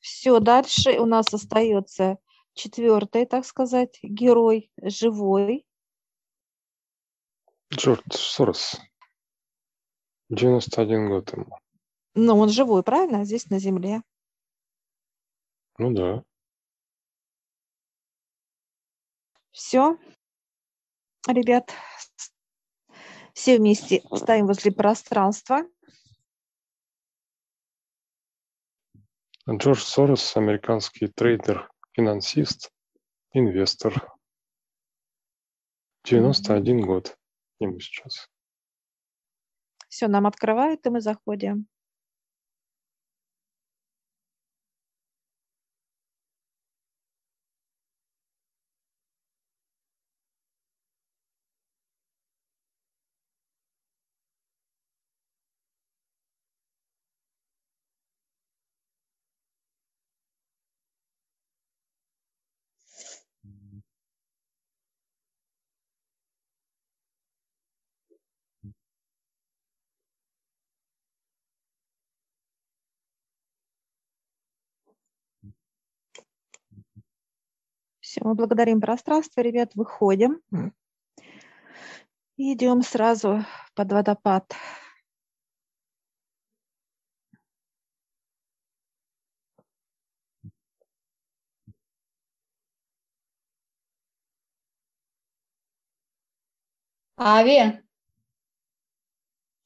Все, дальше у нас остается четвертый, так сказать, герой живой. Джордж Сорос. 91 год ему. Ну, он живой, правильно? Здесь на Земле. Ну да. Все. Ребят, все вместе ставим возле пространства. Джордж Сорос, американский трейдер, финансист, инвестор. 91 год ему сейчас. Все, нам открывают, и мы заходим. Все, мы благодарим пространство, ребят, выходим. И идем сразу под водопад. Ави,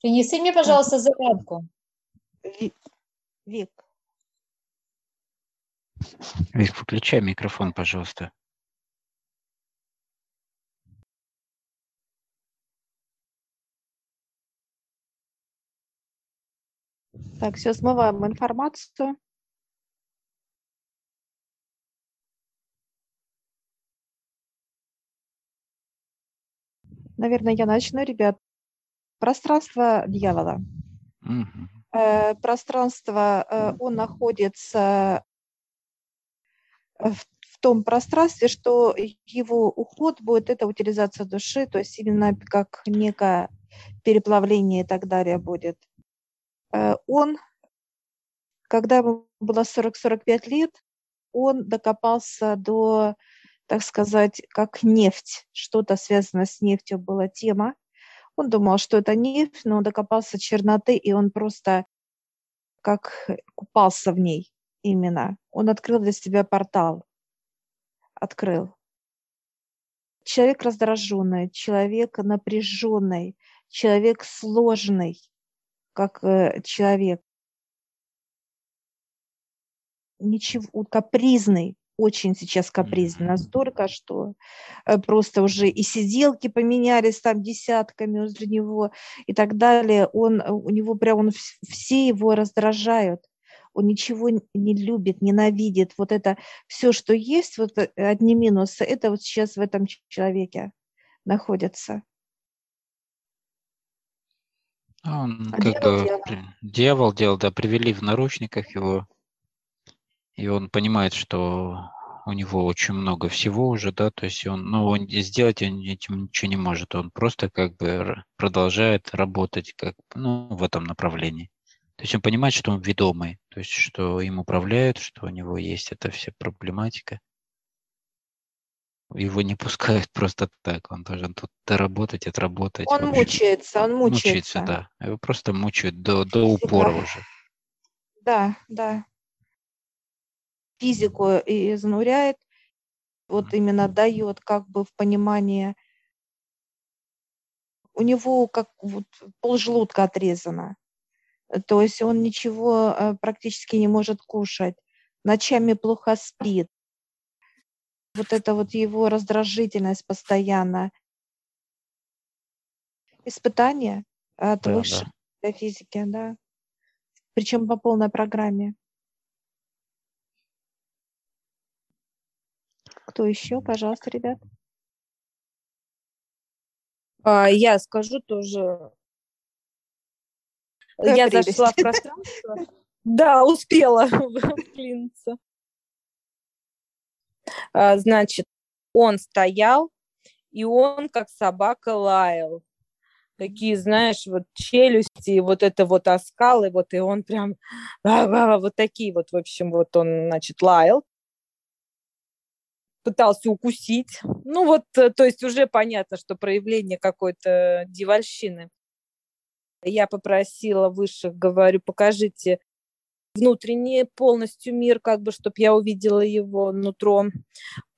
принеси мне, пожалуйста, зарядку. Вик, Вик, выключай микрофон, пожалуйста. Так, все, смываем информацию. Наверное, я начну, ребят. Пространство дьявола. Мгм. Э, пространство, э, он находится в, в том пространстве, что его уход будет это утилизация души, то есть именно как некое переплавление и так далее будет. Э, он, когда ему было 40-45 лет, он докопался до, так сказать, как нефть, что-то связано с нефтью была тема. Он думал, что это нефть, но он докопался черноты, и он просто как купался в ней именно. Он открыл для себя портал. Открыл. Человек раздраженный, человек напряженный, человек сложный, как э, человек. Ничего, капризный, очень сейчас капризный, настолько, что э, просто уже и сиделки поменялись там десятками возле него и так далее. Он, э, у него прям, он, все его раздражают он ничего не любит, ненавидит. Вот это все, что есть, вот э, одни минусы, это вот сейчас в этом человеке находится. А Он а как бы дьявол. дьявол делал, да, привели в наручниках его, и он понимает, что у него очень много всего уже, да, то есть он, ну, он сделать он этим ничего не может, он просто как бы продолжает работать как, ну, в этом направлении. То есть он понимает, что он ведомый, то есть что им управляют, что у него есть эта вся проблематика. Его не пускают просто так, он должен тут доработать, отработать. Он мучается, он мучается. Мучается, да. Его просто мучают до, до упора да. уже. Да, да. Физику изнуряет, вот именно дает как бы в понимание. У него как вот полжелудка отрезано. То есть он ничего э, практически не может кушать, ночами плохо спит. Вот это вот его раздражительность постоянно. Испытание от Да, высшей да. физики, да. Причем по полной программе. Кто еще? Пожалуйста, ребят. А, Я скажу тоже. Какая Я прелесть. зашла в пространство. Да, успела вклиниться. А, Значит, он стоял, и он как собака лаял. такие, знаешь, вот челюсти, вот это вот оскалы, вот и он прям вот такие вот, в общем, вот он, значит, лаял пытался укусить. Ну вот, э, то есть уже понятно, что проявление какой-то дивальщины. Я попросила высших, говорю, покажите внутренний полностью мир, как бы, чтобы я увидела его нутро.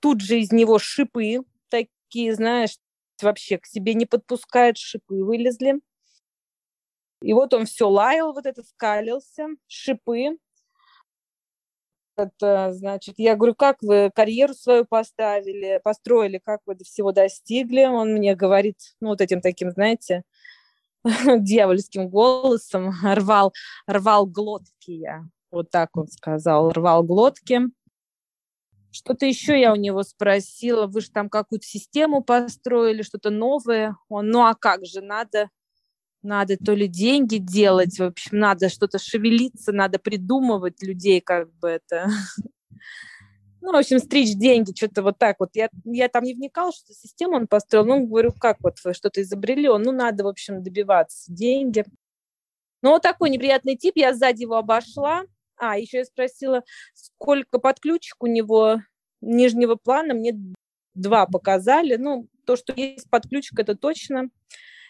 Тут же из него шипы такие, знаешь, вообще к себе не подпускает, шипы вылезли. И вот он все лаял, вот это скалился, шипы это, значит, я говорю, как вы карьеру свою поставили, построили, как вы до всего достигли? Он мне говорит, ну, вот этим таким, знаете, дьявольским голосом, рвал, рвал глотки я. Вот так он сказал, рвал глотки. Что-то еще я у него спросила, вы же там какую-то систему построили, что-то новое. Он, ну а как же, надо надо то ли деньги делать, в общем, надо что-то шевелиться, надо придумывать людей, как бы это... Ну, в общем, стричь деньги, что-то вот так вот. Я, я там не вникал, что систему он построил. Ну, говорю, как вот вы что-то изобрели? Он, ну, надо, в общем, добиваться деньги. Ну, вот такой неприятный тип. Я сзади его обошла. А, еще я спросила, сколько подключек у него нижнего плана. Мне два показали. Ну, то, что есть подключек, это точно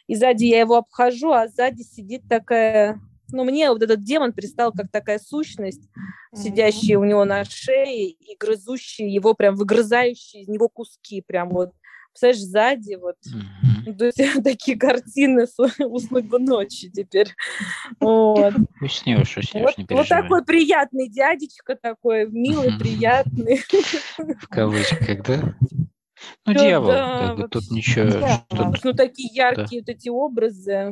и сзади я его обхожу, а сзади сидит такая, ну, мне вот этот демон пристал как такая сущность, сидящая у него на шее и грызущая его, прям выгрызающая из него куски, прям вот, представляешь, сзади вот. Mm-hmm. То есть такие картины уснуть бы ночью теперь. Вот. Уснешь, уснешь, вот, не переживай. Вот такой приятный дядечка такой, милый, приятный. В кавычках, да? Ну, Всё, дьявол, да, как бы тут ничего... Что ну, такие яркие да. вот эти образы,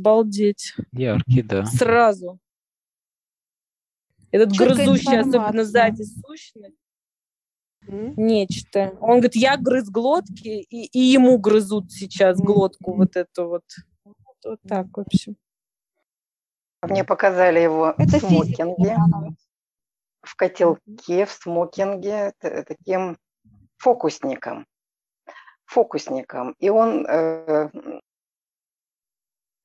балдеть. Яркие, да. Сразу. Этот Четкая грызущий, особенно сзади сущность, mm-hmm. нечто. Он говорит, я грыз глотки, и, и ему грызут сейчас mm-hmm. глотку вот эту вот. Вот, вот так, в общем. Мне показали его Это в смокинге, в котелке, в смокинге, таким фокусником. Фокусником. И он э,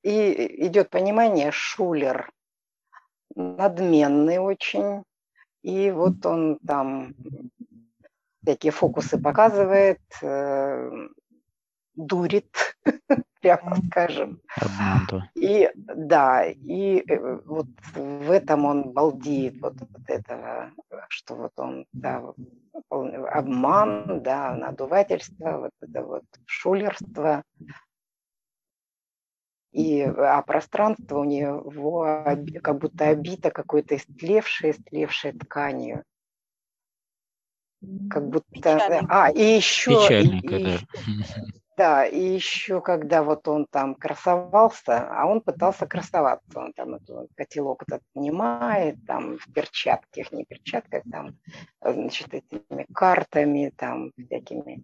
и идет понимание шулер, надменный очень. И вот он там всякие фокусы показывает, э, дурит, прямо скажем. И да, и э, вот в этом он балдеет, вот, вот этого, что вот он, да, обман, да, надувательство, вот это вот шулерство. И, а пространство у него как будто обито какой-то истлевшей, истлевшей тканью. Как будто... Печально. А, и еще... Печальненько, и, да. да, и еще когда вот он там красовался, а он пытался красоваться, он там эту котелок этот снимает, там в перчатках, не перчатках, там, значит, этими картами, там, всякими,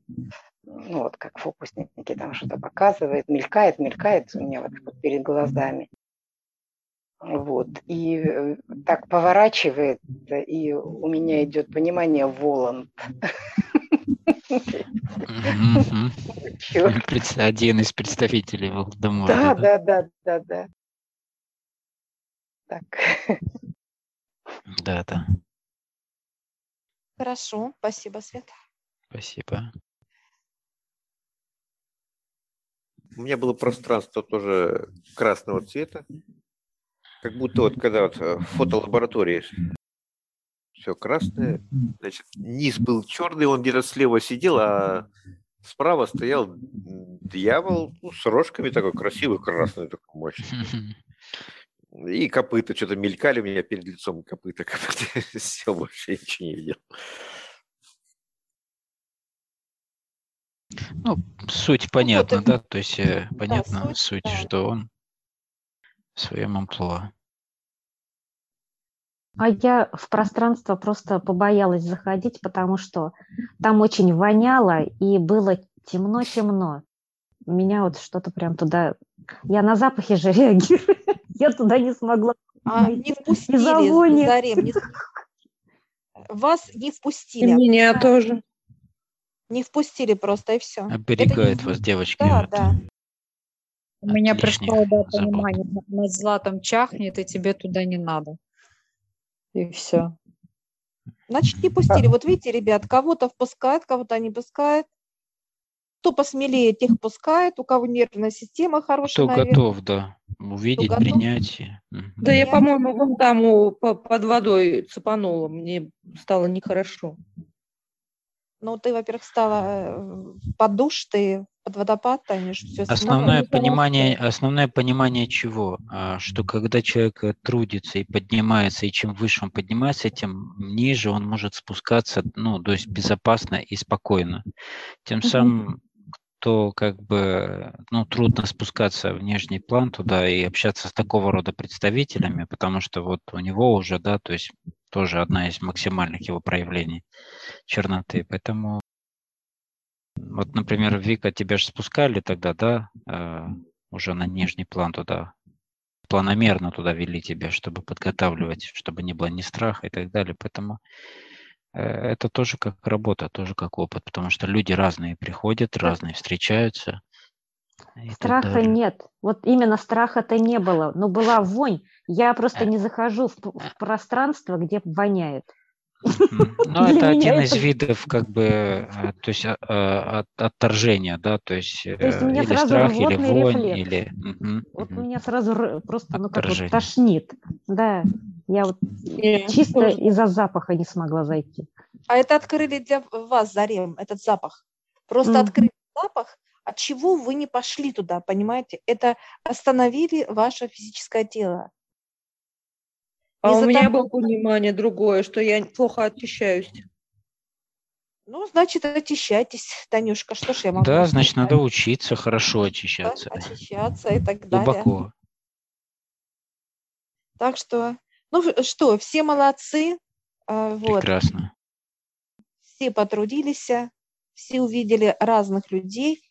ну вот как фокусники там что-то показывает, мелькает, мелькает у меня вот, вот перед глазами. Вот, и э, так поворачивает, и у меня идет понимание Воланд. Один из представителей Волдемора. Да, да, да, да, да. Так. Да, да. Хорошо, спасибо, Света. Спасибо. У меня было пространство тоже красного цвета, как будто вот когда вот в фотолаборатории все красное. Значит, низ был черный, он где-то слева сидел, а справа стоял дьявол ну, с рожками такой красивый, красный, такой мощный. И копыта что-то мелькали у меня перед лицом копыта. копыта. Все, вообще ничего не видел. Ну, суть понятна, ну, вот, да? То есть э, понятна да, суть, суть да. что он в своем амплуа. А я в пространство просто побоялась заходить, потому что там очень воняло и было темно-темно. Меня вот что-то прям туда... Я на запахи же реагирую. Я туда не смогла. А, не впустили, Зарем, не... Вас не впустили. Меня тоже. Не впустили просто, и все. Оберегает не... вас девочки. Да, да. У меня пришло да, понимание, на- над златом чахнет, и тебе туда не надо. И все. Значит, не пустили. Вот видите, ребят, кого-то впускают, кого-то не пускают. Кто посмелее, тех пускают. У кого нервная система хорошая, Кто наверное. готов, да, увидеть, готов? принять. и- Мгм. Да я, Я- по-моему, вон там у- по- под водой цепанула. Мне стало нехорошо. Ну, ты, во-первых, стала э, под душ, ты под водопад, Таня, все Основное Ну, понимание, основное понимание чего? А, Что когда человек э, трудится и поднимается, и чем выше он поднимается, тем ниже он может спускаться, ну, то есть безопасно и спокойно. Тем Мгм. самым, кто как бы, ну, трудно спускаться в нижний план туда и общаться с такого рода представителями, потому что вот у него уже, да, то есть тоже одна из максимальных его проявлений черноты. Поэтому вот, например, Вика, тебя же спускали тогда, да, э, уже на нижний план туда, планомерно туда вели тебя, чтобы подготавливать, чтобы не было ни страха и так далее. Поэтому э, это тоже как работа, тоже как опыт, потому что люди разные приходят, разные встречаются. Страха нет. Вот именно страха-то не было. Но была вонь. Я просто Э. не захожу в, в пространство, где воняет. Ну, это один из видов, как бы, э, то есть а, а, от- отторжения, да, то есть, есть у э, меня или страх, или вонь, рефлекс. или... Вот мгм. меня сразу просто, ну как вот тошнит. Да, я вот Не, чисто из-за запаха не смогла зайти. А это открыли для вас, Зарем, этот запах. Просто открыли запах, от чего вы не пошли туда, понимаете? Это остановили ваше физическое тело. А у меня того- было понимание другое, что я плохо очищаюсь. Ну, значит, очищайтесь, Танюшка, что ж я могу Да, значит, сказать? надо учиться хорошо Да, очищаться. очищаться и так далее. Глубоко. Так что, ну что, все молодцы, а, вот, Прекрасно. все потрудились, все увидели разных людей,